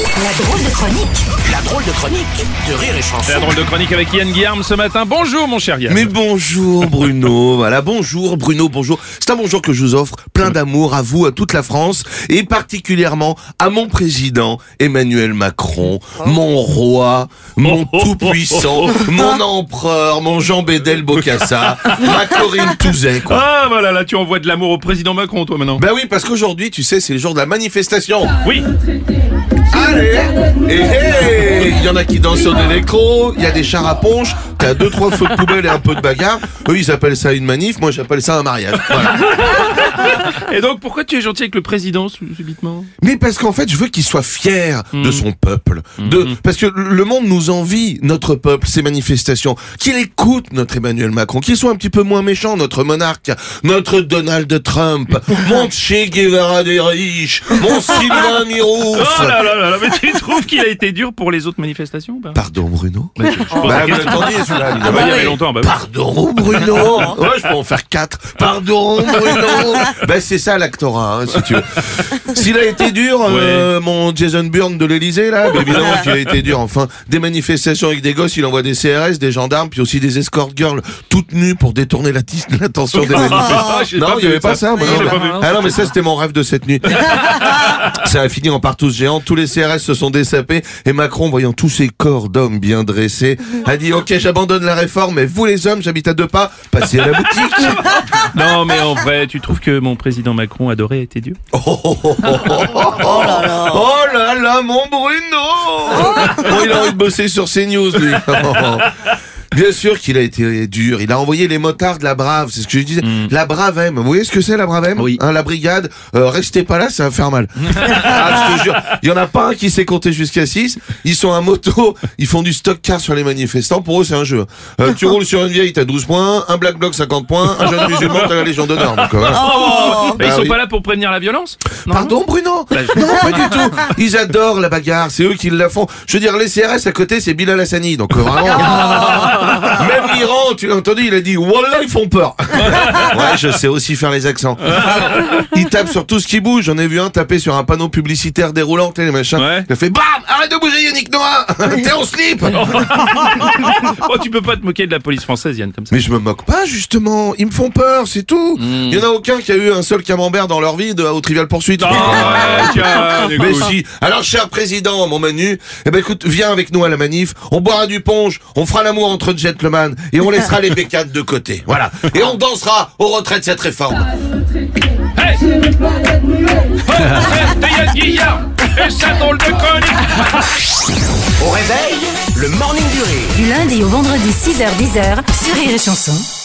La drôle de chronique La drôle de chronique de Rire et Chanson. La drôle de chronique avec Yann Guillaume ce matin. Bonjour mon cher Yann. Mais bonjour Bruno, voilà, bonjour Bruno, bonjour. C'est un bonjour que je vous offre, plein d'amour à vous, à toute la France, et particulièrement à mon président Emmanuel Macron, mon roi, mon tout-puissant, mon empereur, mon Jean Bédel Bocassa, ma Corinne Touzet, quoi. Ah voilà, là tu envoies de l'amour au président Macron toi maintenant. Ben oui, parce qu'aujourd'hui, tu sais, c'est le jour de la manifestation. Oui. Allez. Et Il y en a qui dansent sur l'électro, il y a des chars à ponche, t'as deux, trois feux de poubelle et un peu de bagarre. Eux, ils appellent ça une manif, moi j'appelle ça un mariage. Voilà. Et donc pourquoi tu es gentil avec le président subitement? Mais parce qu'en fait, je veux qu'il soit fier de son peuple. De, parce que le monde nous envie, notre peuple, ces manifestations. Qu'il écoute notre Emmanuel Macron, qu'il soit un petit peu moins méchant, notre monarque, notre Donald Trump, mon Che Guevara des riches, mon Sylvain Mirouf. Oh là là là là, mais tu trouves qu'il a été dur pour les autres manifestations ou pas? Pardon Bruno? Bah, je- je Bah, celui-là, Ah évidemment. bah, il y avait longtemps, bah oui. Pardon Bruno Ouais, je peux en faire quatre. Pardon Bruno Ben c'est ça l'actorat, hein, si tu veux. S'il a été dur, euh, mon Jason Bourne de l'Elysée là, évidemment qu'il a été dur. Enfin, des manifestations avec des gosses, il envoie des CRS, des gendarmes, puis aussi des escort girls toutes nues pour détourner l'attention des manifestants. j'ai non, il n'y avait pas ça. moi, Non, pas. Ah non, mais ça c'était mon rêve de cette nuit. Ça a fini en partouze géante, tous les CRS se sont dessapés. Et Macron, voyant tous ces corps d'hommes bien dressés, a dit ok j'abandonne la réforme, mais vous les hommes, j'habite à deux pas, passez à la boutique. Non mais en vrai, tu trouves que mon président Macron adoré était dur Oh, oh, oh, oh, oh, oh là là. Oh là là, mon Bruno. Bon, il a envie de bosser sur CNews, lui. Bien sûr qu'il a été dur. Il a envoyé les motards de la Brave, c'est ce que je disais. La Brave M. Vous voyez ce que c'est la Brave M Oui. Hein, La brigade. Euh, restez pas là, ça va faire mal. ah, je te jure. Il y en a pas un qui sait compter jusqu'à 6. Ils sont à moto. Ils font du stock car sur les manifestants. Pour eux, c'est un jeu. Euh, tu roules sur une vieille, t'as 12 points. Un black bloc, 50 points. Un jeune musulman, t'as la Légion d'honneur. Donc, voilà. Bah, Ils Ah sont oui. pas là pour prévenir la violence? Non Pardon Bruno? Bah, je- Non, pas du tout. Ils adorent la bagarre, c'est eux qui la font. Je veux dire, les CRS à côté, c'est Bilal Hassani, donc euh, vraiment. Même l'Iran, tu l'as entendu, il a dit Wallah, ils font peur. ouais, je sais aussi faire les accents. Ils tapent sur tout ce qui bouge. J'en ai vu un taper sur un panneau publicitaire déroulant, les machins. Ouais. Il a fait BAM Arrête de bouger, Yannick Noah T'es en slip Oh, tu peux pas te moquer de la police française Yann comme ça. Mais je me moque pas, justement. Ils me font peur, c'est tout. Il y en a aucun qui a eu un seul camembert dans leur vie de, au Trivial Poursuite. Ah, ouais, Mais si. Alors, cher président, mon Manu, eh ben écoute, viens avec nous à la manif. On boira du punch, on fera l'amour entre gentlemen et on laissera les bécanes de côté. Voilà. Et on dansera au retrait de cette réforme. Hey c'était Yann Guillaume et sa drôle de chronique Au réveil, le morning du rire. Du lundi au vendredi 6h10 sur Rire et Chanson.